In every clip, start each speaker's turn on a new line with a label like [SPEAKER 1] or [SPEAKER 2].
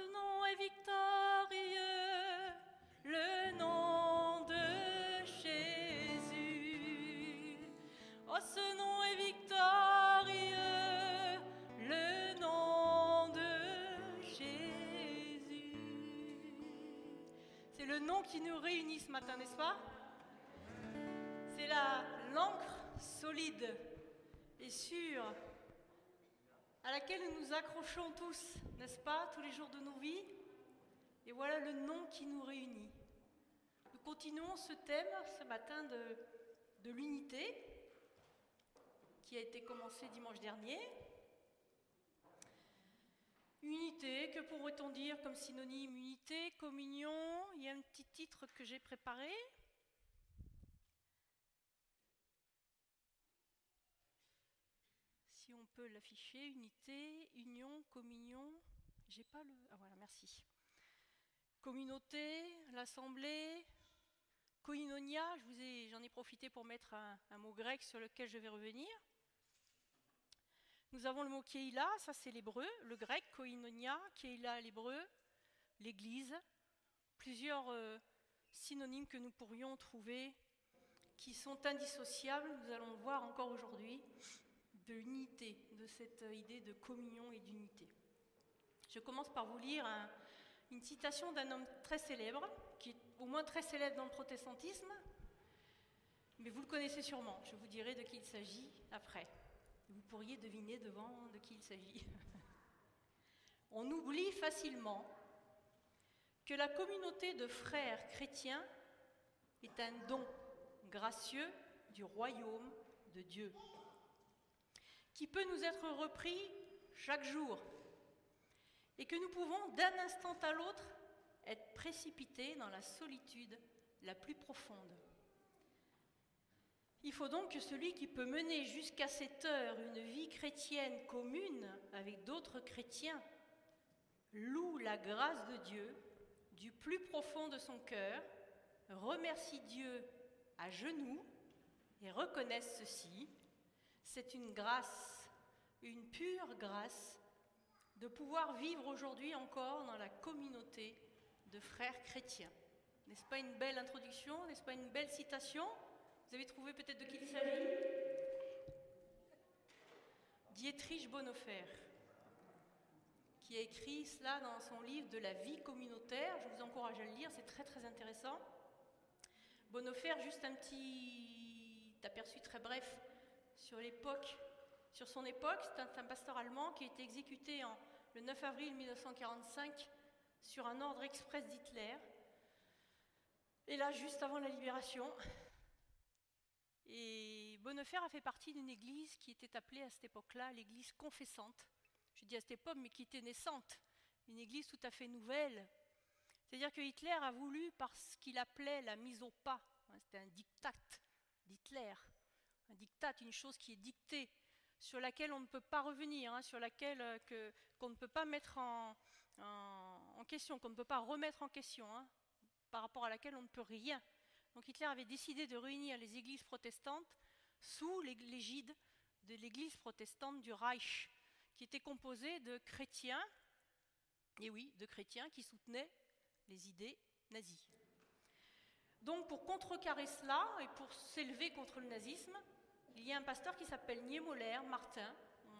[SPEAKER 1] ce nom est victorieux, le nom de Jésus. Oh, ce nom est victorieux, le nom de Jésus. C'est le nom qui nous réunit ce matin, n'est-ce pas? C'est la l'encre solide et sûre à laquelle nous nous accrochons tous, n'est-ce pas, tous les jours de nos vies. Et voilà le nom qui nous réunit. Nous continuons ce thème ce matin de, l'unité qui a été commencé dimanche dernier. Unité, que pourrait-on dire comme synonyme Unité, communion, il y a un petit titre que j'ai préparé. L'afficher, unité, union, communion. J'ai pas le. Ah voilà, merci. Communauté, l'assemblée, koinonia. Je vous ai, j'en ai profité pour mettre un, un, mot grec sur lequel je vais revenir. Nous avons le mot keila, ça c'est l'hébreu, le grec koinonia, keila l'hébreu, l'Église. Plusieurs euh, synonymes que nous pourrions trouver qui sont indissociables. Nous allons le voir encore aujourd'hui de l'unité, de cette idée de communion et d'unité. Je commence par vous lire un, une citation d'un homme très célèbre, qui est au moins très célèbre dans le protestantisme, mais vous le connaissez sûrement. Je vous dirai de qui il s'agit après. Vous pourriez deviner devant de qui il s'agit. On oublie facilement que la communauté de frères chrétiens est un don gracieux du royaume de Dieu qui peut nous être repris chaque jour et que nous pouvons d'un instant à l'autre être précipités dans la solitude la plus profonde. Il faut donc que celui qui peut mener jusqu'à cette heure une vie chrétienne commune avec d'autres chrétiens loue la grâce de Dieu du plus profond de son cœur, remercie Dieu à genoux et reconnaisse ceci, c'est une grâce, une pure grâce, de pouvoir vivre aujourd'hui encore dans la communauté de frères chrétiens. N'est-ce pas une belle introduction N'est-ce pas une belle citation Vous avez trouvé peut-être de qui il s'agit Dietrich Bonhoeffer, qui a écrit cela dans son livre de la vie communautaire. Je vous encourage à le lire, c'est très très intéressant. Bonhoeffer, juste un petit aperçu très bref sur l'époque, sur son époque, c'est un, pasteur allemand qui a été exécuté le 9 avril 1945 sur un ordre express d'Hitler. Et là, juste avant la libération. Et Bonnefer a fait partie d'une église qui était appelée à cette époque-là l'église confessante. Je dis à cette époque, mais qui était naissante. Une église tout à fait nouvelle. C'est-à-dire que Hitler a voulu, par ce qu'il appelait la mise au pas, hein, c'était un diktat d'Hitler, un diktat, une chose qui est dictée, sur laquelle on ne peut pas revenir, hein, sur laquelle euh, qu'on ne peut pas mettre en question, qu'on ne peut pas remettre en question, hein, par rapport à laquelle on ne peut rien. Donc Hitler avait décidé de réunir les églises protestantes sous l'égide de l'église protestante du Reich, qui était composée de chrétiens, et oui, de chrétiens qui soutenaient les idées nazies. Donc pour contrecarrer cela et pour s'élever contre le nazisme, il y a un pasteur qui s'appelle Niemöller, Martin,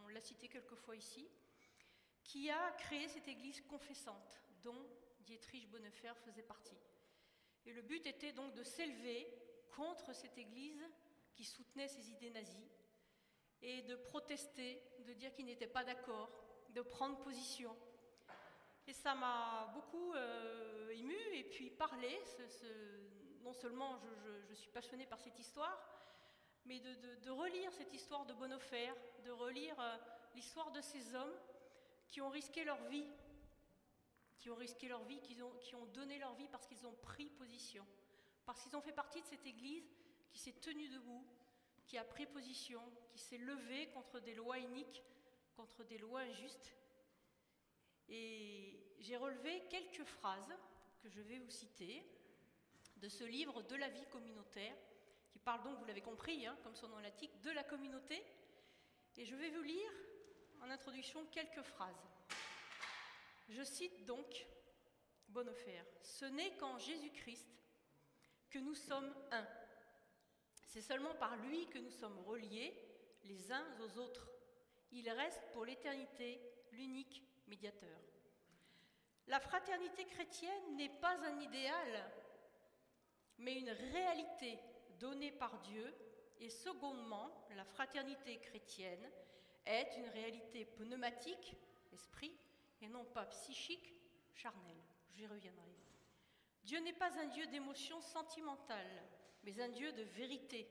[SPEAKER 1] on l'a cité quelquefois ici, qui a créé cette église confessante dont Dietrich Bonhoeffer faisait partie. Et le but était donc de s'élever contre cette église qui soutenait ces idées nazies et de protester, de dire qu'il n'était pas d'accord, de prendre position. Et ça m'a beaucoup euh, ému et puis parlé. Non seulement je, je, je, suis passionnée par cette histoire, mais de, relire cette histoire de Bonhoeffer, de relire euh, l'histoire de ces hommes qui ont risqué leur vie, qui ont risqué leur vie, qui ont, donné leur vie parce qu'ils ont pris position, parce qu'ils ont fait partie de cette Église qui s'est tenue debout, qui a pris position, qui s'est levée contre des lois iniques, contre des lois injustes. Et j'ai relevé quelques phrases que je vais vous citer de ce livre de la vie communautaire, parle donc, vous l'avez compris, hein, comme son nom l'indique, de la communauté. Et je vais vous lire en introduction quelques phrases. Je cite donc Bonhoeffer, Ce n'est qu'en Jésus-Christ que nous sommes un. C'est seulement par lui que nous sommes reliés les uns aux autres. Il reste pour l'éternité l'unique médiateur. La fraternité chrétienne n'est pas un idéal, mais une réalité donnée par Dieu. Et secondement, la fraternité chrétienne est une réalité pneumatique, esprit, et non pas psychique, charnelle. J'y reviendrai. Dieu n'est pas un Dieu d'émotion sentimentale, mais un Dieu de vérité.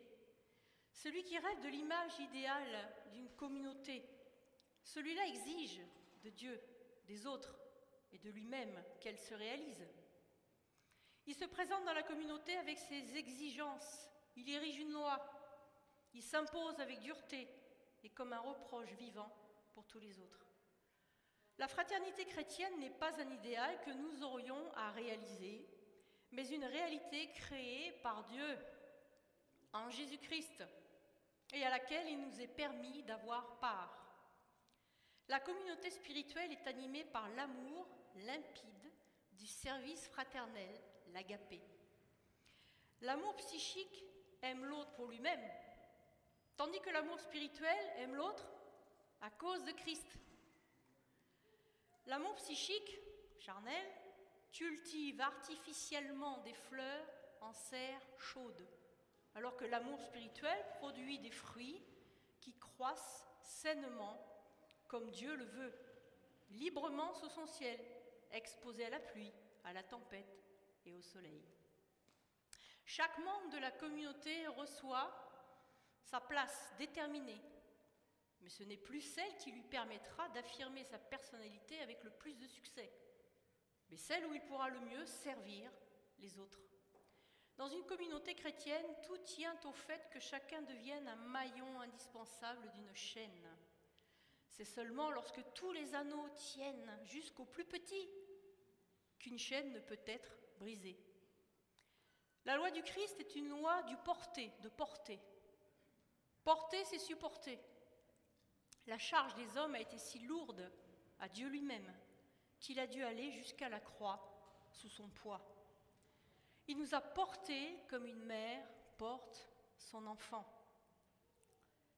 [SPEAKER 1] Celui qui rêve de l'image idéale d'une communauté, celui-là exige de Dieu, des autres, et de lui-même qu'elle se réalise. Il se présente dans la communauté avec ses exigences, il érige une loi, il s'impose avec dureté et comme un reproche vivant pour tous les autres. La fraternité chrétienne n'est pas un idéal que nous aurions à réaliser, mais une réalité créée par Dieu en Jésus-Christ et à laquelle il nous est permis d'avoir part. La communauté spirituelle est animée par l'amour limpide du service fraternel, l'agapé. L'amour psychique aime l'autre pour lui-même, tandis que l'amour spirituel aime l'autre à cause de Christ. L'amour psychique, charnel, cultive artificiellement des fleurs en serre chaude, alors que l'amour spirituel produit des fruits qui croissent sainement comme Dieu le veut, librement sous son ciel, exposé à la pluie, à la tempête et au soleil. Chaque membre de la communauté reçoit sa place déterminée, mais ce n'est plus celle qui lui permettra d'affirmer sa personnalité avec le plus de succès, mais celle où il pourra le mieux servir les autres. Dans une communauté chrétienne, tout tient au fait que chacun devienne un maillon indispensable d'une chaîne. C'est seulement lorsque tous les anneaux tiennent jusqu'au plus petit qu'une chaîne ne peut être brisée. La loi du Christ est une loi du porter, de porter. Porter, c'est supporter. La charge des hommes a été si lourde à Dieu lui-même qu'il a dû aller jusqu'à la croix sous son poids. Il nous a portés comme une mère porte son enfant,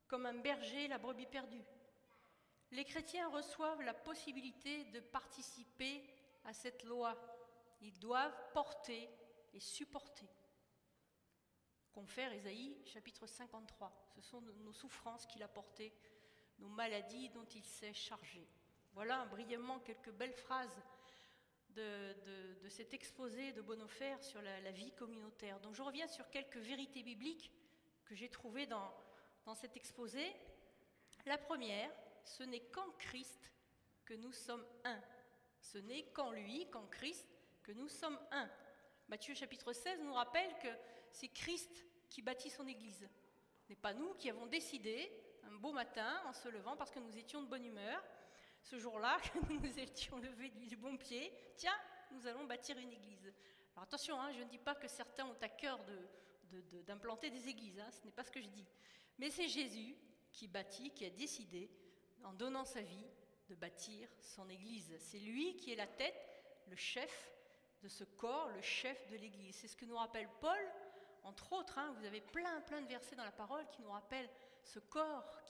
[SPEAKER 1] comme un berger la brebis perdue les chrétiens reçoivent la possibilité de participer à cette loi. Ils doivent porter et supporter. Confère Ésaïe chapitre 53. Ce sont nos souffrances qu'il a portées, nos maladies dont il s'est chargé. Voilà brièvement quelques belles phrases de, cet exposé de Bonhoeffer sur la, vie communautaire. Donc je reviens sur quelques vérités bibliques que j'ai trouvées dans, dans cet exposé. La première, ce n'est qu'en Christ que nous sommes un. Ce n'est qu'en lui, qu'en Christ, que nous sommes un. Matthieu chapitre 16 nous rappelle que c'est Christ qui bâtit son Église. Ce n'est pas nous qui avons décidé, un beau matin, en se levant, parce que nous étions de bonne humeur, ce jour-là, que nous étions levés du bon pied, tiens, nous allons bâtir une Église. Alors attention, hein, je ne dis pas que certains ont à cœur d'implanter de, des églises, hein, ce n'est pas ce que je dis. Mais c'est Jésus qui bâtit, qui a décidé en donnant sa vie, de bâtir son Église. C'est lui qui est la tête, le chef de ce corps, le chef de l'Église. C'est ce que nous rappelle Paul, entre autres. Hein. vous avez plein, plein de versets dans la parole qui nous rappellent ce corps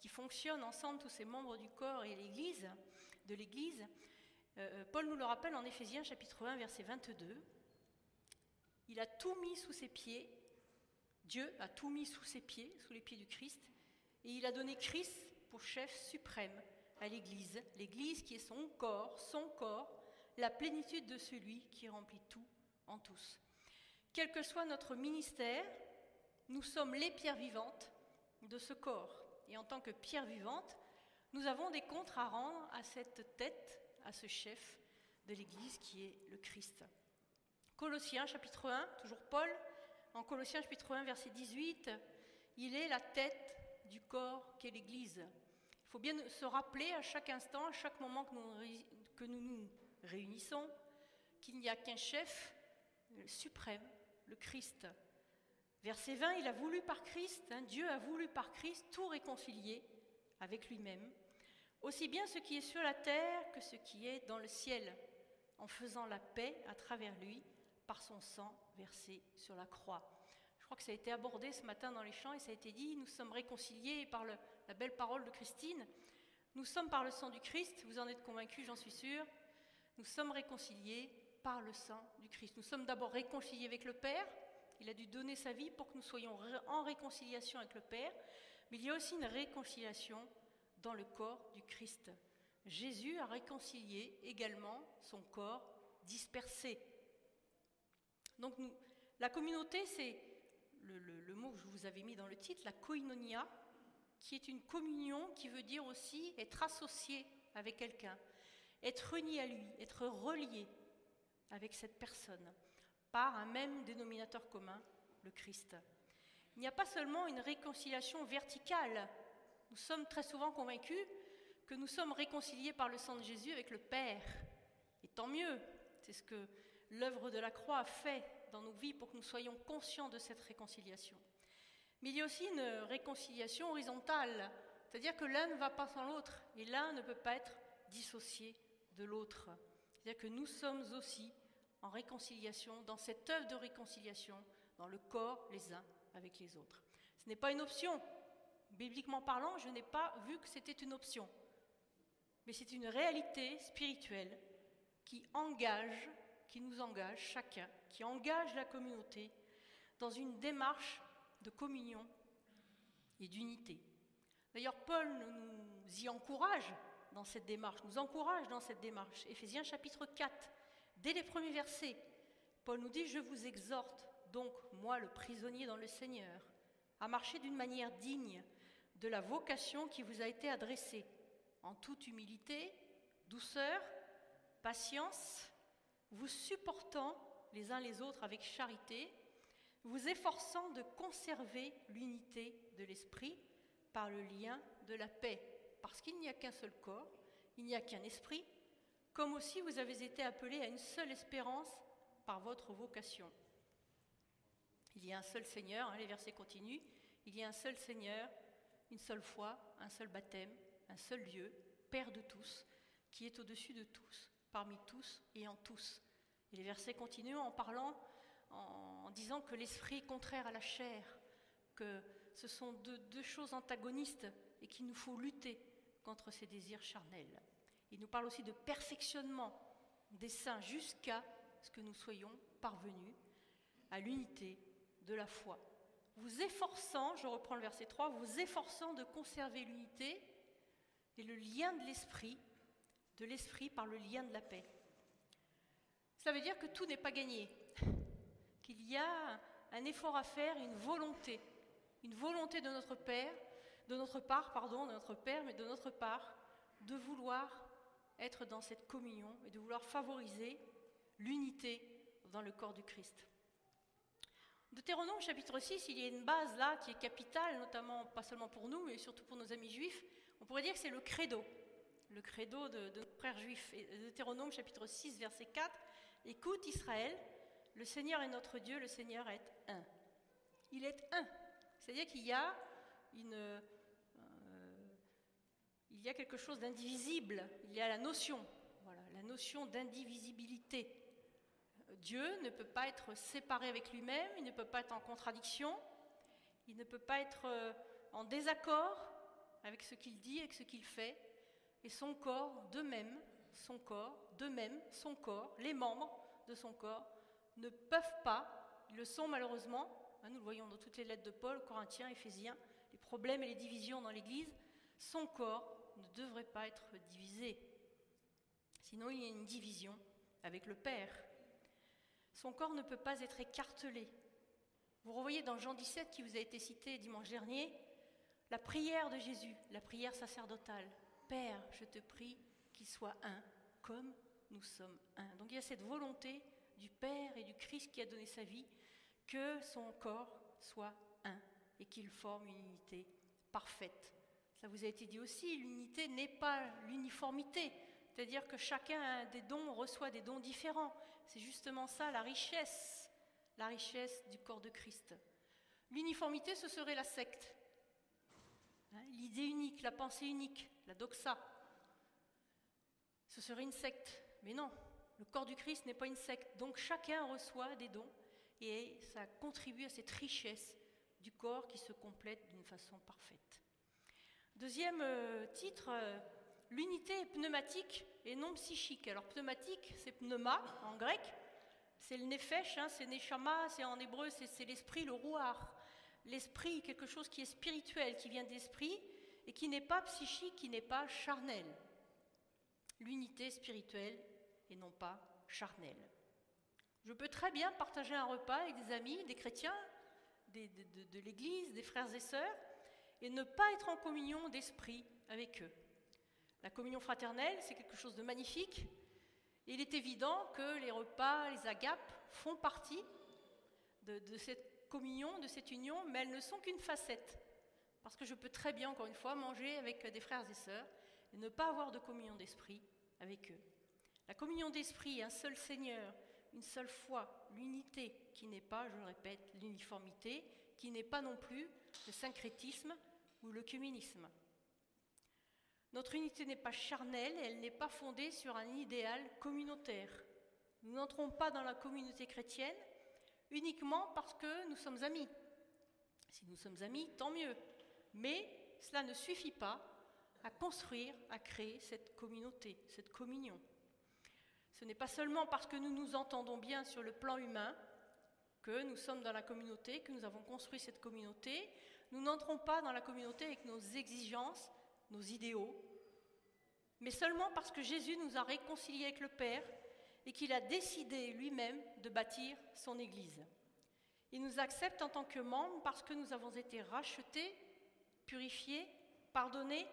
[SPEAKER 1] qui, fonctionne ensemble, tous ces membres du corps et l'Église, de l'Église. Euh, euh, Paul nous le rappelle en Éphésiens chapitre 1, verset 22. Il a tout mis sous ses pieds. Dieu a tout mis sous ses pieds, sous les pieds du Christ. Et il a donné Christ pour chef suprême à l'Église, l'Église qui est son corps, son corps, la plénitude de celui qui remplit tout en tous. Quel que soit notre ministère, nous sommes les pierres vivantes de ce corps. Et en tant que pierres vivantes, nous avons des comptes à rendre à cette tête, à ce chef de l'Église qui est le Christ. Colossiens chapitre 1, toujours Paul, en Colossiens chapitre 1 verset 18, il est la tête du corps qu'est l'Église. Il faut bien se rappeler à chaque instant, à chaque moment que que nous, nous réunissons, qu'il n'y a qu'un chef suprême, le Christ. Verset 20, il a voulu par Christ, hein, Dieu a voulu par Christ tout réconcilier avec lui-même. aussi bien ce qui est sur la terre que ce qui est dans le ciel, en faisant la paix à travers lui par son sang versé sur la croix. Je crois que ça a été abordé ce matin dans les chants et ça a été dit, nous sommes réconciliés par la belle parole de Christine, nous sommes par le sang du Christ, vous en êtes convaincus, j'en suis sûre, nous sommes réconciliés par le sang du Christ. Nous sommes d'abord réconciliés avec le Père, il a dû donner sa vie pour que nous soyons en réconciliation avec le Père, mais il y a aussi une réconciliation dans le corps du Christ. Jésus a réconcilié également son corps dispersé. Donc la communauté, c'est le, le, mot que je vous avais mis dans le titre, la koinonia, qui est une communion qui veut dire aussi être associé avec quelqu'un, être uni à lui, être relié avec cette personne par un même dénominateur commun, le Christ. Il n'y a pas seulement une réconciliation verticale. Nous sommes très souvent convaincus que nous sommes réconciliés par le sang de Jésus avec le Père. Et tant mieux, c'est ce que l'œuvre de la croix a fait dans nos vies pour que nous soyons conscients de cette réconciliation. Mais il y a aussi une réconciliation horizontale, c'est-à-dire que l'un ne va pas sans l'autre, et l'un ne peut pas être dissocié de l'autre. C'est-à-dire que nous sommes aussi en réconciliation, dans cette œuvre de réconciliation, dans le corps les uns avec les autres. Ce n'est pas une option. Bibliquement parlant, je n'ai pas vu que c'était une option. Mais c'est une réalité spirituelle qui engage, qui nous engage chacun, qui engage la communauté dans une démarche de communion et d'unité. D'ailleurs, Paul nous y encourage dans cette démarche, nous encourage dans cette démarche. Éphésiens chapitre 4, Dès les premiers versets, Paul nous dit, je vous exhorte donc, moi le prisonnier dans le Seigneur, à marcher d'une manière digne de la vocation qui vous a été adressée, en toute humilité, douceur, patience, vous supportant les uns les autres avec charité, vous efforçant de conserver l'unité de l'esprit par le lien de la paix, parce qu'il n'y a qu'un seul corps, il n'y a qu'un esprit, comme aussi vous avez été appelés à une seule espérance par votre vocation. Il y a un seul Seigneur, hein, les versets continuent, il y a un seul Seigneur, une seule foi, un seul baptême, un seul Dieu, Père de tous, qui est au-dessus de tous, parmi tous et en tous. Et les versets continuent en parlant, en disant que l'esprit est contraire à la chair, que ce sont deux choses antagonistes et qu'il nous faut lutter contre ces désirs charnels. Il nous parle aussi de perfectionnement des saints jusqu'à ce que nous soyons parvenus à l'unité de la foi. Vous efforçant, je reprends le verset 3, vous efforçant de conserver l'unité et le lien de l'esprit, de l'esprit par le lien de la paix. Ça veut dire que tout n'est pas gagné, qu'il y a un effort à faire, une volonté, une volonté de notre Père, de notre part, pardon, de notre Père, mais de notre part, de vouloir être dans cette communion et de vouloir favoriser l'unité dans le corps du Christ. Deutéronome chapitre 6, il y a une base là qui est capitale, notamment pas seulement pour nous, mais surtout pour nos amis juifs. On pourrait dire que c'est le credo, le credo de, nos frères juifs. Deutéronome chapitre 6, verset 4, Écoute Israël, le Seigneur est notre Dieu, le Seigneur est un. Il est un. C'est-à-dire qu'il y a une, il y a quelque chose d'indivisible, il y a la notion, voilà, la notion d'indivisibilité. Dieu ne peut pas être séparé avec lui-même, il ne peut pas être en contradiction, il ne peut pas être euh, en désaccord avec ce qu'il dit, avec ce qu'il fait, et son corps, de même, son corps, de même, son corps, les membres de son corps ne peuvent pas, ils le sont malheureusement, hein, nous le voyons dans toutes les lettres de Paul, Corinthiens, Éphésiens, les problèmes et les divisions dans l'Église, son corps ne devrait pas être divisé. Sinon, il y a une division avec le Père. Son corps ne peut pas être écartelé. Vous revoyez dans Jean 17 qui vous a été cité dimanche dernier, la prière de Jésus, la prière sacerdotale. Père, je te prie qu'il soit un, comme nous sommes un. Donc il y a cette volonté du Père et du Christ qui a donné sa vie, que son corps soit un et qu'il forme une unité parfaite ça vous a été dit aussi, l'unité n'est pas l'uniformité, c'est-à-dire que chacun a des dons, reçoit des dons différents. C'est justement ça la richesse, la richesse du corps de Christ. L'uniformité, ce serait la secte. Hein, l'idée unique, la pensée unique, la doxa. ce serait une secte. Mais non, le corps du Christ n'est pas une secte. Donc chacun reçoit des dons et ça contribue à cette richesse du corps qui se complète d'une façon parfaite. Deuxième euh, titre, euh, l'unité pneumatique et non psychique. Alors pneumatique, c'est pneuma en grec, c'est le nefesh, hein, c'est neshama, c'est en hébreu, c'est l'esprit, le rouar. L'esprit, quelque chose qui est spirituel, qui vient d'esprit et qui n'est pas psychique, qui n'est pas charnel. L'unité spirituelle et non pas charnelle. Je peux très bien partager un repas avec des amis, des chrétiens, de, l'Église, des frères et sœurs, et ne pas être en communion d'esprit avec eux. La communion fraternelle, c'est quelque chose de magnifique. Il est évident que les repas, les agapes font partie de, de cette communion, de cette union, mais elles ne sont qu'une facette. Parce que je peux très bien, encore une fois, manger avec des frères et sœurs et ne pas avoir de communion d'esprit avec eux. La communion d'esprit, un seul Seigneur, une seule foi, l'unité, qui n'est pas, je le répète, l'uniformité, qui n'est pas non plus le syncrétisme ou le communisme. Notre unité n'est pas charnelle, elle n'est pas fondée sur un idéal communautaire. Nous n'entrons pas dans la communauté chrétienne uniquement parce que nous sommes amis. Si nous sommes amis, tant mieux. Mais cela ne suffit pas à construire, à créer cette communauté, cette communion. Ce n'est pas seulement parce que nous nous entendons bien sur le plan humain que nous sommes dans la communauté, que nous avons construit cette communauté. Nous n'entrons pas dans la communauté avec nos exigences, nos idéaux, mais seulement parce que Jésus nous a réconciliés avec le Père et qu'il a décidé lui-même de bâtir son Église. Il nous accepte en tant que membres parce que nous avons été rachetés, purifiés, pardonnés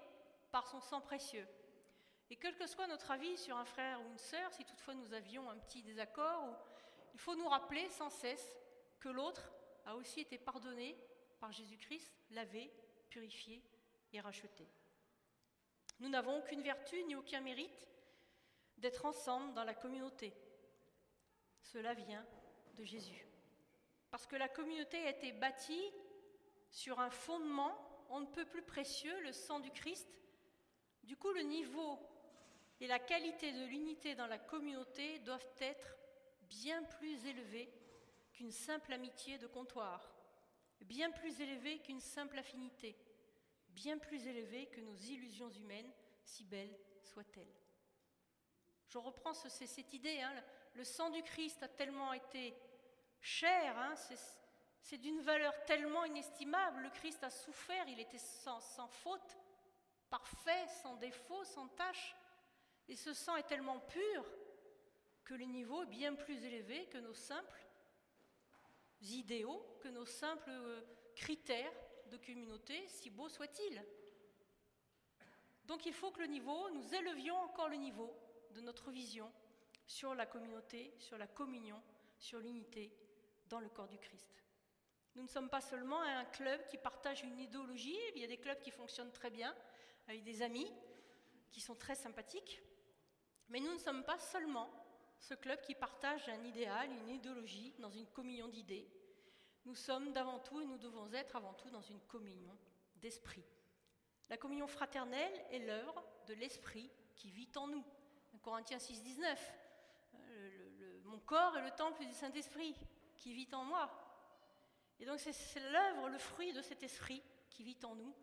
[SPEAKER 1] par son sang précieux. Et quel que soit notre avis sur un frère ou une sœur, si toutefois nous avions un petit désaccord, il faut nous rappeler sans cesse que l'autre a aussi été pardonné par Jésus-Christ, lavé, purifié et racheté. Nous n'avons aucune vertu ni aucun mérite d'être ensemble dans la communauté. Cela vient de Jésus. Parce que la communauté a été bâtie sur un fondement on ne peut plus précieux, le sang du Christ. Du coup, le niveau et la qualité de l'unité dans la communauté doivent être bien plus élevés qu'une simple amitié de comptoir, bien plus élevés qu'une simple affinité, bien plus élevés que nos illusions humaines, si belles soient-elles. Je reprends cette idée, hein, le sang du Christ a tellement été cher, hein, c'est d'une valeur tellement inestimable, le Christ a souffert, il était sans, sans faute, parfait, sans défaut, sans tâche. Et ce sang est tellement pur que le niveau est bien plus élevé que nos simples idéaux, que nos simples euh, critères de communauté, si beaux soient-ils. Donc il faut que le niveau, nous élevions encore le niveau de notre vision sur la communauté, sur la communion, sur l'unité dans le corps du Christ. Nous ne sommes pas seulement un club qui partage une idéologie, il y a des clubs qui fonctionnent très bien, avec des amis qui sont très sympathiques, mais nous ne sommes pas seulement ce club qui partage un idéal, une idéologie dans une communion d'idées. Nous sommes d'avant tout et nous devons être avant tout dans une communion d'esprit. La communion fraternelle est l'œuvre de l'esprit qui vit en nous. Corinthiens 6, 19. Euh, mon corps est le temple du Saint-Esprit qui vit en moi. Et donc c'est l'œuvre, le fruit de cet esprit qui vit en nous,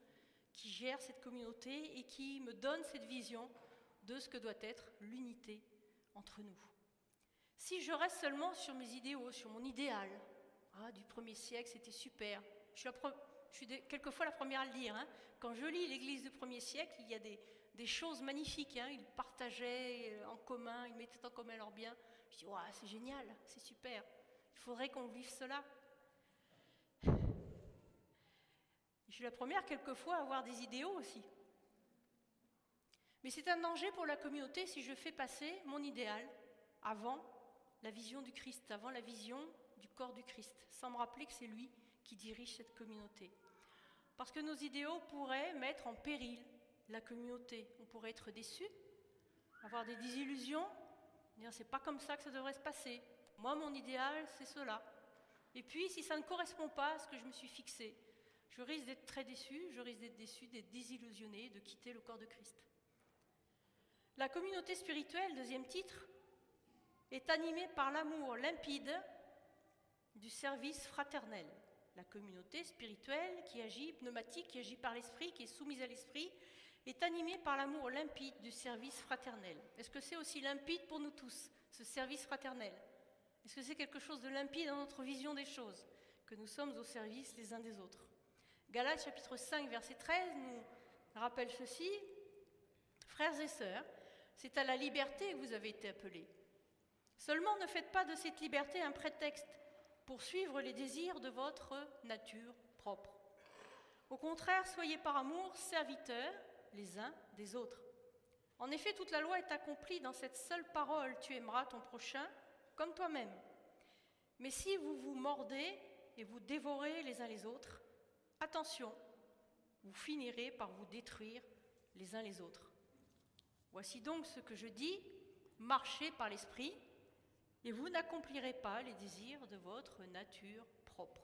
[SPEAKER 1] qui gère cette communauté et qui me donne cette vision de ce que doit être l'unité entre nous. Si je reste seulement sur mes idéaux, sur mon idéal, ah, du premier siècle, c'était super. Je suis, quelquefois la première à le dire. Hein. Quand je lis l'Église du premier siècle, il y a des, choses magnifiques. Hein. Ils partageaient euh, en commun, ils mettaient en commun leurs biens. Je dis, c'est génial, c'est super. Il faudrait qu'on vive cela. Je suis la première quelquefois à avoir des idéaux aussi. Mais c'est un danger pour la communauté si je fais passer mon idéal avant la vision du Christ, avant la vision du corps du Christ, sans me rappeler que c'est lui qui dirige cette communauté. Parce que nos idéaux pourraient mettre en péril la communauté. On pourrait être déçu, avoir des désillusions, dire c'est pas comme ça que ça devrait se passer. Moi, mon idéal, c'est cela. Et puis, si ça ne correspond pas à ce que je me suis fixé, je risque d'être très déçu, je risque d'être déçu, d'être désillusionné, de quitter le corps de Christ. La communauté spirituelle, deuxième titre, est animée par l'amour limpide du service fraternel. La communauté spirituelle qui agit, pneumatique, qui agit par l'esprit, qui est soumise à l'esprit, est animée par l'amour limpide du service fraternel. Est-ce que c'est aussi limpide pour nous tous, ce service fraternel? Est-ce que c'est quelque chose de limpide dans notre vision des choses, que nous sommes au service les uns des autres? Galates chapitre 5, verset 13 nous rappelle ceci. Frères et sœurs, c'est à la liberté que vous avez été appelés. Seulement ne faites pas de cette liberté un prétexte pour suivre les désirs de votre nature propre. Au contraire, soyez par amour serviteurs les uns des autres. En effet, toute la loi est accomplie dans cette seule parole, tu aimeras ton prochain comme toi-même. Mais si vous vous mordez et vous dévorez les uns les autres, attention, vous finirez par vous détruire les uns les autres. Voici donc ce que je dis, marchez par l'esprit, et vous n'accomplirez pas les désirs de votre nature propre.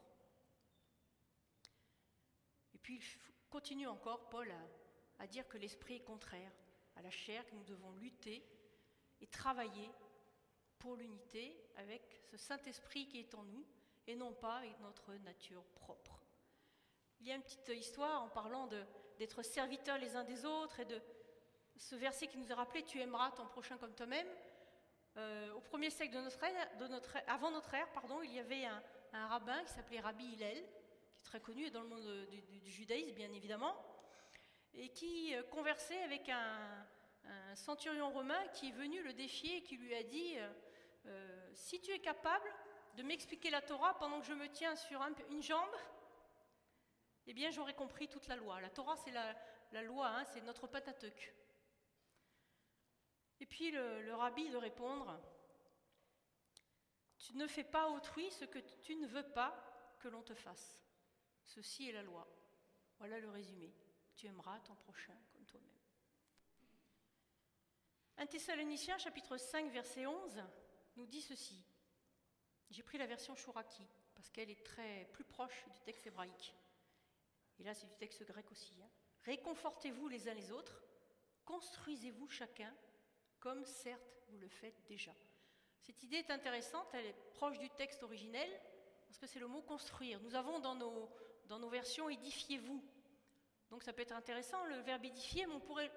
[SPEAKER 1] Et puis il continue encore, Paul, à, dire que l'esprit est contraire à la chair, que nous devons lutter et travailler pour l'unité avec ce Saint-Esprit qui est en nous et non pas avec notre nature propre. Il y a une petite histoire en parlant d'être serviteurs les uns des autres et de ce verset qui nous a rappelé Tu aimeras ton prochain comme toi-même. Euh, au premier siècle de notre avant notre ère, pardon, il y avait un, rabbin qui s'appelait Rabbi Hillel, qui est très connu dans le monde du, judaïsme, bien évidemment, et qui euh, conversait avec un, centurion romain qui est venu le défier et qui lui a dit euh, Si tu es capable de m'expliquer la Torah pendant que je me tiens sur une jambe, eh bien j'aurais compris toute la loi. La Torah, c'est la, loi, hein, c'est notre Pentateuque. Et puis le, rabbi de répondre, tu ne fais pas autrui ce que tu ne veux pas que l'on te fasse. Ceci est la loi. Voilà le résumé. Tu aimeras ton prochain comme toi-même. 1 Thessaloniciens chapitre 5 verset 11 nous dit ceci. J'ai pris la version Shuraki parce qu'elle est très plus proche du texte hébraïque. Et là c'est du texte grec aussi. Hein. Réconfortez-vous les uns les autres, construisez-vous chacun comme certes vous le faites déjà. Cette idée est intéressante, elle est proche du texte originel, parce que c'est le mot construire. Nous avons dans nos, dans nos versions édifiez-vous. Donc ça peut être intéressant, le verbe édifier, mais on pourrait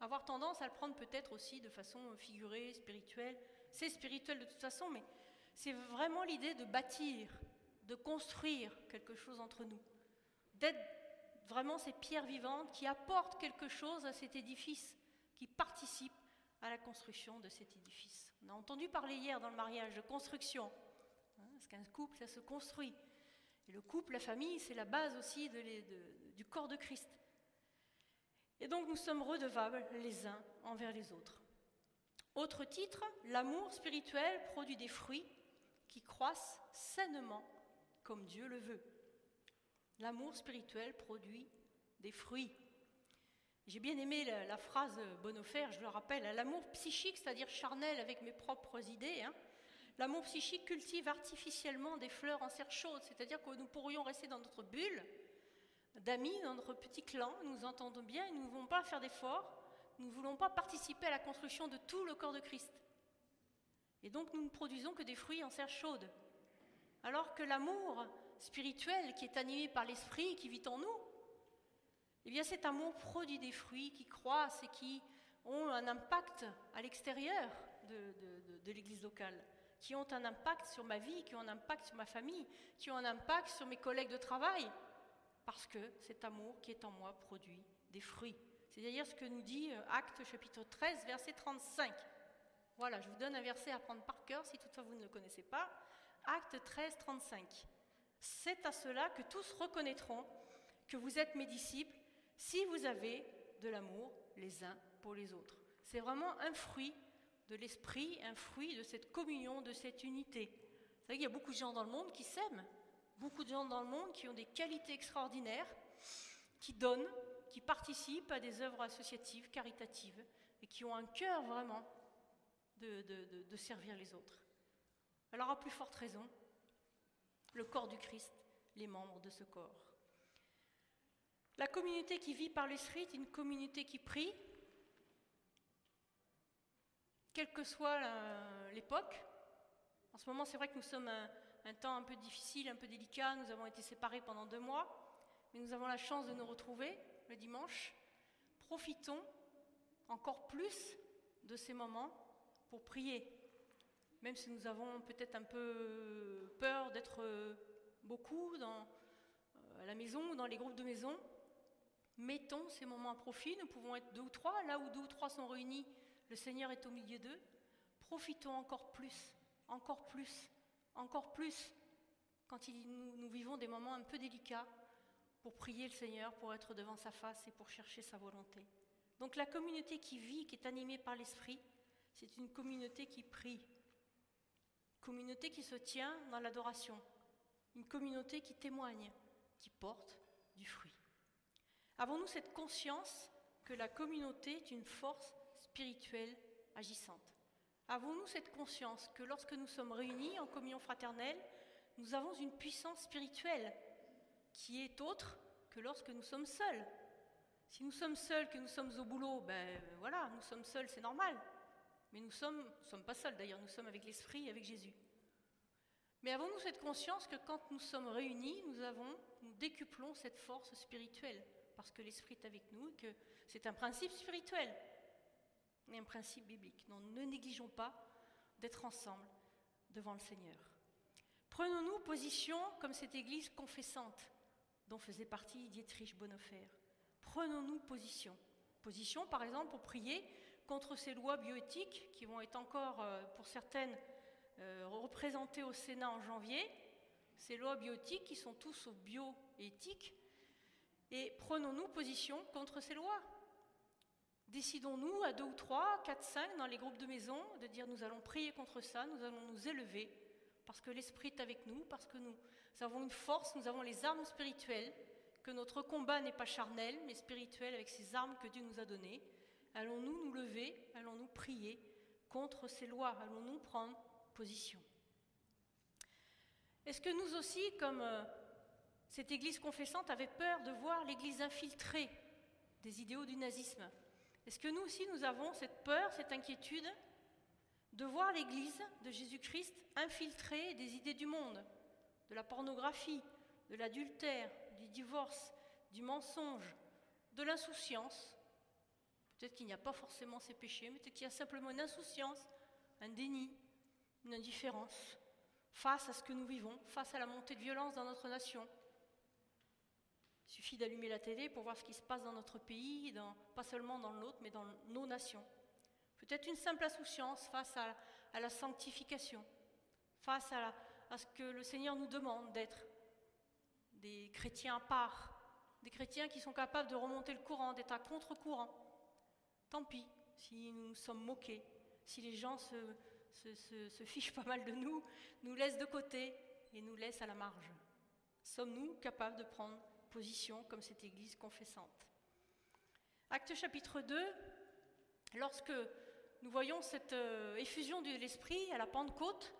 [SPEAKER 1] avoir tendance à le prendre peut-être aussi de façon figurée, spirituelle. C'est spirituel de toute façon, mais c'est vraiment l'idée de bâtir, de construire quelque chose entre nous, d'être vraiment ces pierres vivantes qui apportent quelque chose à cet édifice, qui participent à la construction de cet édifice. On a entendu parler hier dans le mariage de construction, hein, parce qu'un couple, ça se construit. Et le couple, la famille, c'est la base aussi du corps de Christ. Et donc nous sommes redevables les uns envers les autres. Autre titre, l'amour spirituel produit des fruits qui croissent sainement comme Dieu le veut. L'amour spirituel produit des fruits j'ai bien aimé la, phrase Bonhoeffer, je le rappelle, hein, l'amour psychique, c'est-à-dire charnel avec mes propres idées. Hein. L'amour psychique cultive artificiellement des fleurs en serre chaude, c'est-à-dire que nous pourrions rester dans notre bulle d'amis, dans notre petit clan, nous entendons bien et nous ne voulons pas faire d'efforts, nous ne voulons pas participer à la construction de tout le corps de Christ. Et donc nous ne produisons que des fruits en serre chaude. Alors que l'amour spirituel qui est animé par l'esprit, qui vit en nous, eh bien cet amour produit des fruits qui croissent et qui ont un impact à l'extérieur de, l'Église locale, qui ont un impact sur ma vie, qui ont un impact sur ma famille, qui ont un impact sur mes collègues de travail, parce que cet amour qui est en moi produit des fruits. C'est d'ailleurs ce que nous dit euh, Acte chapitre 13, verset 35. Voilà, je vous donne un verset à prendre par cœur si toutefois vous ne le connaissez pas. Acte 13, 35. C'est à cela que tous reconnaîtront que vous êtes mes disciples si vous avez de l'amour les uns pour les autres. C'est vraiment un fruit de l'esprit, un fruit de cette communion, de cette unité. Vous savez qu'il y a beaucoup de gens dans le monde qui s'aiment, beaucoup de gens dans le monde qui ont des qualités extraordinaires, qui donnent, qui participent à des œuvres associatives, caritatives, et qui ont un cœur vraiment de, de servir les autres. Alors à plus forte raison, le corps du Christ, les membres de ce corps. La communauté qui vit par l'esprit est une communauté qui prie, quelle que soit l'époque. En ce moment, c'est vrai que nous sommes un, temps un peu difficile, un peu délicat. Nous avons été séparés pendant deux mois, mais nous avons la chance de nous retrouver le dimanche. Profitons encore plus de ces moments pour prier, même si nous avons peut-être un peu peur d'être beaucoup dans, à la maison ou dans les groupes de maison. Mettons ces moments à profit. Nous pouvons être deux ou trois. Là où deux ou trois sont réunis, le Seigneur est au milieu d'eux. Profitons encore plus, encore plus, encore plus quand nous, nous vivons des moments un peu délicats pour prier le Seigneur, pour être devant sa face et pour chercher sa volonté. Donc la communauté qui vit, qui est animée par l'Esprit, c'est une communauté qui prie, communauté qui se tient dans l'adoration, une communauté qui témoigne, qui porte du fruit. Avons-nous cette conscience que la communauté est une force spirituelle agissante? Avons-nous cette conscience que lorsque nous sommes réunis en communion fraternelle, nous avons une puissance spirituelle qui est autre que lorsque nous sommes seuls? Si nous sommes seuls, que nous sommes au boulot, ben voilà, nous sommes seuls, c'est normal. Mais nous sommes, sommes pas seuls d'ailleurs, nous sommes avec l'Esprit et avec Jésus. Mais avons-nous cette conscience que quand nous sommes réunis, nous avons, nous décuplons cette force spirituelle? Parce que l'Esprit est avec nous que c'est un principe spirituel et un principe biblique. Donc ne négligeons pas d'être ensemble devant le Seigneur. Prenons-nous position comme cette Église confessante dont faisait partie Dietrich Bonhoeffer. Prenons-nous position. Position, par exemple, pour prier contre ces lois bioéthiques qui vont être encore, euh, pour certaines, euh, représentées au Sénat en janvier. Ces lois bioéthiques qui sont tous au bioéthique. Et prenons-nous position contre ces lois. Décidons-nous à deux ou trois, quatre, cinq dans les groupes de maison de dire nous allons prier contre ça, nous allons nous élever parce que l'Esprit est avec nous, parce que nous avons une force, nous avons les armes spirituelles, que notre combat n'est pas charnel mais spirituel avec ces armes que Dieu nous a données. Allons-nous nous lever, allons-nous prier contre ces lois, allons-nous prendre position? Est-ce que nous aussi, comme euh, cette Église confessante, avait peur de voir l'Église infiltrée des idéaux du nazisme. Est-ce que nous aussi, nous avons cette peur, cette inquiétude de voir l'Église de Jésus-Christ infiltrer des idées du monde, de la pornographie, de l'adultère, du divorce, du mensonge, de l'insouciance? Peut-être qu'il n'y a pas forcément ces péchés, mais peut-être qu'il y a simplement une insouciance, un déni, une indifférence face à ce que nous vivons, face à la montée de violence dans notre nation, il suffit d'allumer la télé pour voir ce qui se passe dans notre pays, pas seulement dans l'autre, mais dans nos nations. Peut-être une simple insouciance face à, la sanctification, face à, ce que le Seigneur nous demande d'être des chrétiens à part, des chrétiens qui sont capables de remonter le courant, d'être à contre-courant. Tant pis si nous sommes moqués, si les gens se fichent pas mal de nous, nous laissent de côté et nous laissent à la marge. Sommes-nous capables de prendre position comme cette Église confessante. Acte chapitre 2, lorsque nous voyons cette euh, effusion de l'Esprit à la Pentecôte,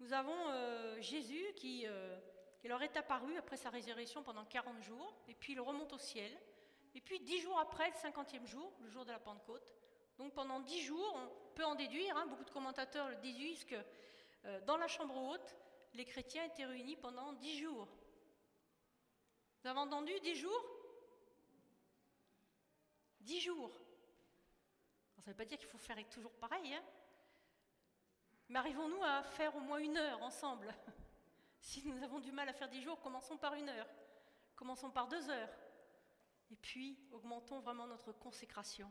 [SPEAKER 1] nous avons euh, Jésus qui, euh, qui, leur est apparu après sa résurrection pendant 40 jours, et puis il remonte au ciel, et puis dix jours après, le cinquantième jour, le jour de la Pentecôte, donc pendant dix jours, on peut en déduire, hein, beaucoup de commentateurs le déduisent que dans la chambre haute, les chrétiens étaient réunis pendant dix jours. Vous avez entendu Dix jours? Dix jours. ça ne veut pas dire qu'il faut faire toujours pareil. Hein Mais arrivons-nous à faire au moins une heure ensemble? Si nous avons du mal à faire dix jours, commençons par une heure. Commençons par deux heures. Et puis, augmentons vraiment notre consécration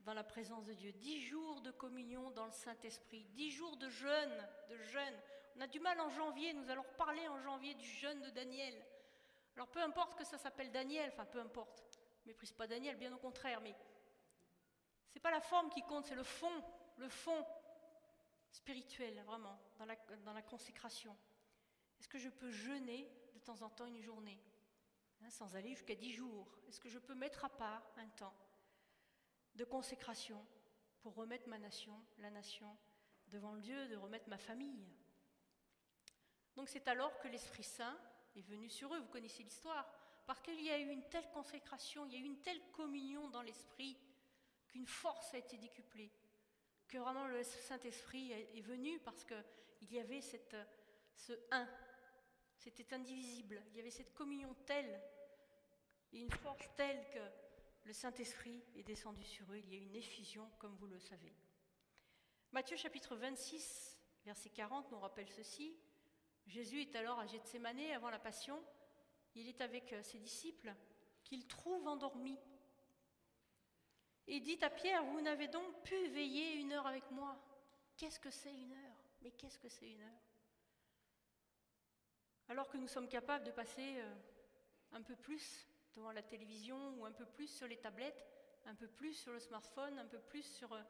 [SPEAKER 1] dans la présence de Dieu. Dix jours de communion dans le Saint-Esprit. Dix jours de jeûne, de jeûne. On a du mal en janvier, nous allons reparler en janvier du jeûne de Daniel. Alors peu importe que ça s'appelle Daniel, enfin peu importe, méprise pas Daniel, bien au contraire, mais c'est pas la forme qui compte, c'est le fond, le fond spirituel, vraiment, dans la, consécration. Est-ce que je peux jeûner de temps en temps une journée, hein, sans aller jusqu'à dix jours. Est-ce que je peux mettre à part un temps de consécration pour remettre ma nation, la nation, devant Dieu, de remettre ma famille? Donc c'est alors que l'Esprit Saint est venu sur eux, vous connaissez l'histoire, parce qu'il y a eu une telle consécration, il y a eu une telle communion dans l'esprit, qu'une force a été décuplée, que vraiment le Saint-Esprit est venu parce qu'il y avait ce un, c'était indivisible, il y avait cette communion telle et une force telle que le Saint-Esprit est descendu sur eux, il y a une effusion comme vous le savez. Matthieu chapitre 26, verset 40 nous rappelle ceci. Jésus est alors à Gethsemane avant la passion, il est avec ses disciples qu'il trouve endormis et dit à Pierre, vous n'avez donc pu veiller une heure avec moi. Qu'est-ce que c'est une heure? Mais qu'est-ce que c'est une heure? Alors que nous sommes capables de passer euh, un peu plus devant la télévision ou un peu plus sur les tablettes, un peu plus sur le smartphone, un peu plus sur, euh,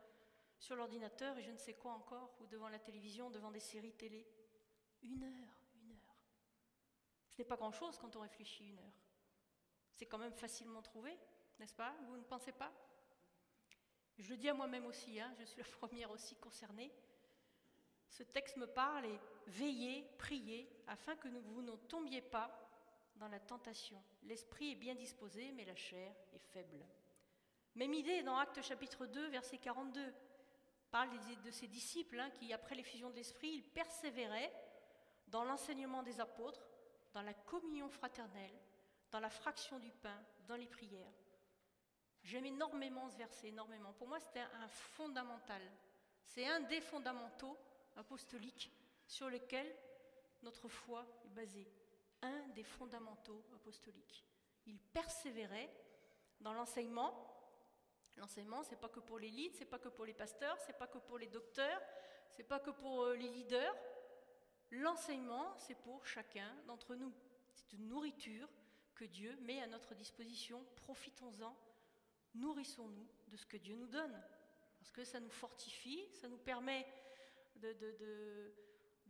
[SPEAKER 1] sur l'ordinateur et je ne sais quoi encore, ou devant la télévision, devant des séries télé. Une heure, une heure. Ce n'est pas grand-chose quand on réfléchit une heure. C'est quand même facilement trouvé, n'est-ce pas? Vous ne pensez pas? Je le dis à moi-même aussi, hein, je suis la première aussi concernée. Ce texte me parle et veillez, priez, afin que vous ne tombiez pas dans la tentation. L'esprit est bien disposé, mais la chair est faible. Même idée dans Actes chapitre 2, verset 42. Parle de ses disciples hein, qui, après l'effusion de l'esprit, ils persévéraient dans l'enseignement des apôtres, dans la communion fraternelle, dans la fraction du pain, dans les prières. J'aime énormément ce verset, énormément. Pour moi, c'était un fondamental. C'est un des fondamentaux apostoliques sur lesquels notre foi est basée. Un des fondamentaux apostoliques. Il persévérait dans l'enseignement. L'enseignement, c'est pas que pour l'élite, c'est pas que pour les pasteurs, c'est pas que pour les docteurs, c'est pas que pour euh, les leaders. L'enseignement, c'est pour chacun d'entre nous. C'est une nourriture que Dieu met à notre disposition. Profitons-en nourrissons-nous de ce que Dieu nous donne. Parce que ça nous fortifie, ça nous permet de,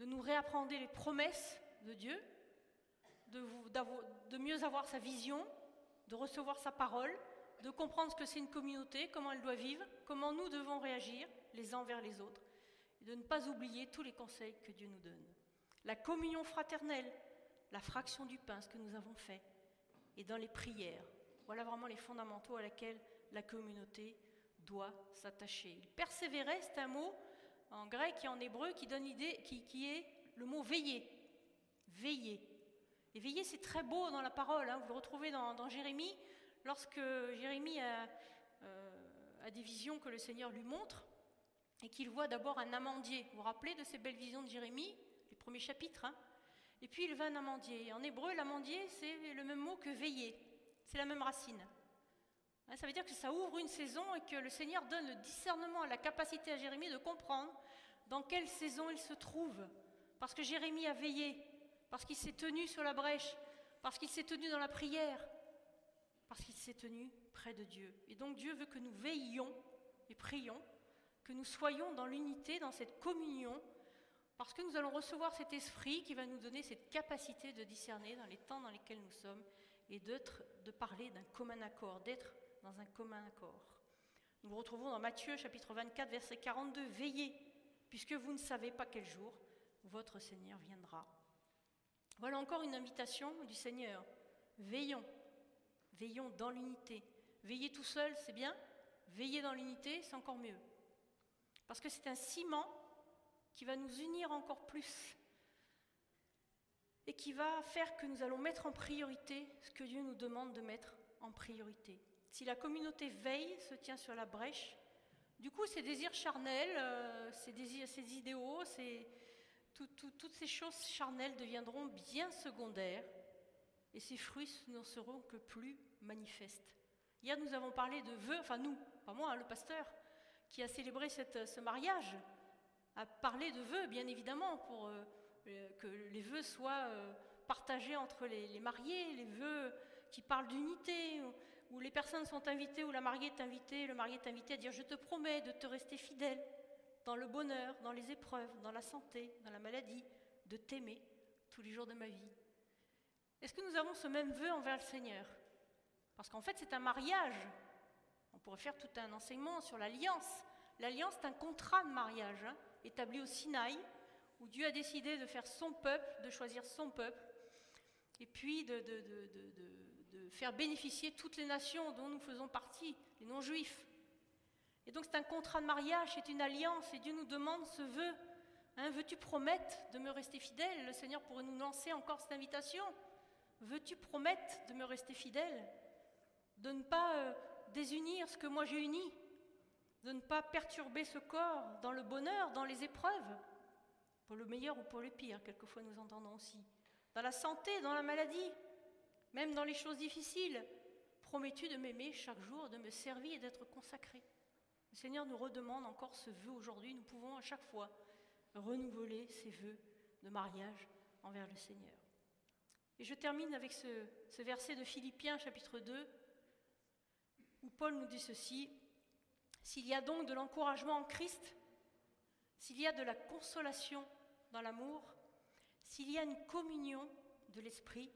[SPEAKER 1] nous réapprendre les promesses de Dieu, de, mieux avoir sa vision, de recevoir sa parole, de comprendre ce que c'est une communauté, comment elle doit vivre, comment nous devons réagir les uns envers les autres, et de ne pas oublier tous les conseils que Dieu nous donne. La communion fraternelle, la fraction du pain, ce que nous avons fait, et dans les prières, voilà vraiment les fondamentaux à laquelle la communauté doit s'attacher. Persévérer, c'est un mot en grec et en hébreu qui donne l'idée, qui, est le mot veiller. Veiller. Et veiller, c'est très beau dans la parole. Hein. Vous le retrouvez dans, Jérémie, lorsque Jérémie euh, a, des visions que le Seigneur lui montre et qu'il voit d'abord un amandier. Vous vous rappelez de ces belles visions de Jérémie, premiers chapitres hein. Et puis il voit un amandier. En hébreu, l'amandier, c'est le même mot que veiller. C'est la même racine. Hein, ça veut dire que ça ouvre une saison et que le Seigneur donne le discernement, la capacité à Jérémie de comprendre dans quelle saison il se trouve. Parce que Jérémie a veillé, parce qu'il s'est tenu sur la brèche, parce qu'il s'est tenu dans la prière, parce qu'il s'est tenu près de Dieu. Et donc Dieu veut que nous veillions et prions, que nous soyons dans l'unité, dans cette communion, parce que nous allons recevoir cet esprit qui va nous donner cette capacité de discerner dans les temps dans lesquels nous sommes et de parler d'un commun accord, d'être dans un commun accord. Nous nous retrouvons dans Matthieu chapitre 24, verset 42. Veillez, puisque vous ne savez pas quel jour votre Seigneur viendra. Voilà encore une invitation du Seigneur. Veillons, veillons dans l'unité. Veiller tout seul, c'est bien. Veiller dans l'unité, c'est encore mieux. Parce que c'est un ciment qui va nous unir encore plus et qui va faire que nous allons mettre en priorité ce que Dieu nous demande de mettre en priorité. Si la communauté veille, se tient sur la brèche, du coup, ces désirs charnels, euh, ces, idéaux, toutes ces choses charnelles deviendront bien secondaires et ces fruits ne seront que plus manifestes. Hier, nous avons parlé de vœux, enfin nous, pas moi, hein, le pasteur, qui a célébré ce mariage, a parlé de vœux, bien évidemment, pour euh, euh, que les vœux soient euh, partagés entre les, mariés, les vœux qui parlent d'unité, où, les personnes sont invitées, où la mariée est invitée, le marié est invité à dire je te promets de te rester fidèle dans le bonheur, dans les épreuves, dans la santé, dans la maladie, de t'aimer tous les jours de ma vie. Est-ce que nous avons ce même vœu envers le Seigneur? Parce qu'en fait, c'est un mariage. On pourrait faire tout un enseignement sur l'alliance. L'alliance, c'est un contrat de mariage hein, établi au Sinaï, où Dieu a décidé de faire son peuple, de choisir son peuple, et puis de, faire bénéficier toutes les nations dont nous faisons partie, les non-juifs. Et donc c'est un contrat de mariage, c'est une alliance, et Dieu nous demande ce vœu. Hein, Veux-tu promettre de me rester fidèle? Le Seigneur pourrait nous lancer encore cette invitation. Veux-tu promettre de me rester fidèle? De ne pas euh, désunir ce que moi j'ai uni De ne pas perturber ce corps dans le bonheur, dans les épreuves Pour le meilleur ou pour le pire, quelquefois nous entendons aussi. Dans la santé, dans la maladie, même dans les choses difficiles. Promets-tu de m'aimer chaque jour, de me servir et d'être consacré? Le Seigneur nous redemande encore ce vœu aujourd'hui. Nous pouvons à chaque fois renouveler ces vœux de mariage envers le Seigneur. Et je termine avec ce, verset de Philippiens chapitre 2, où Paul nous dit ceci, S'il y a donc de l'encouragement en Christ, s'il y a de la consolation dans l'amour, s'il y a une communion de l'Esprit,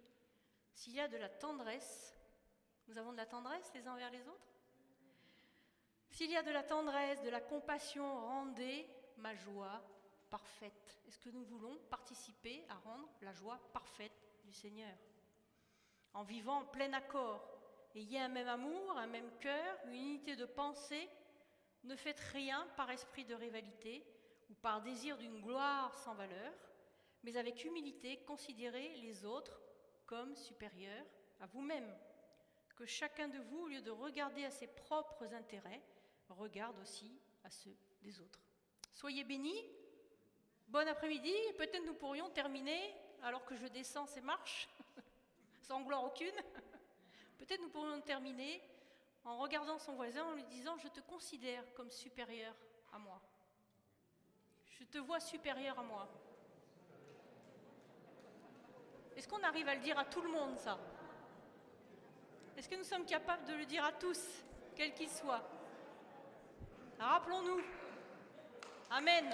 [SPEAKER 1] s'il y a de la tendresse, nous avons de la tendresse les uns envers les autres S'il y a de la tendresse, de la compassion, rendez ma joie parfaite. Est-ce que nous voulons participer à rendre la joie parfaite du Seigneur? En vivant en plein accord, ayez un même amour, un même cœur, une unité de pensée. Ne faites rien par esprit de rivalité ou par désir d'une gloire sans valeur, mais avec humilité considérez les autres comme supérieurs à vous-même que chacun de vous, au lieu de regarder à ses propres intérêts, regarde aussi à ceux des autres. Soyez bénis. Bon après-midi. Peut-être nous pourrions terminer, alors que je descends ces marches, sans gloire aucune, peut-être nous pourrions terminer en regardant son voisin, en lui disant, je te considère comme supérieur à moi. Je te vois supérieur à moi. Est-ce qu'on arrive à le dire à tout le monde, ça? Est-ce que nous sommes capables de le dire à tous, quels qu'ils soient? Rappelons-nous. Amen.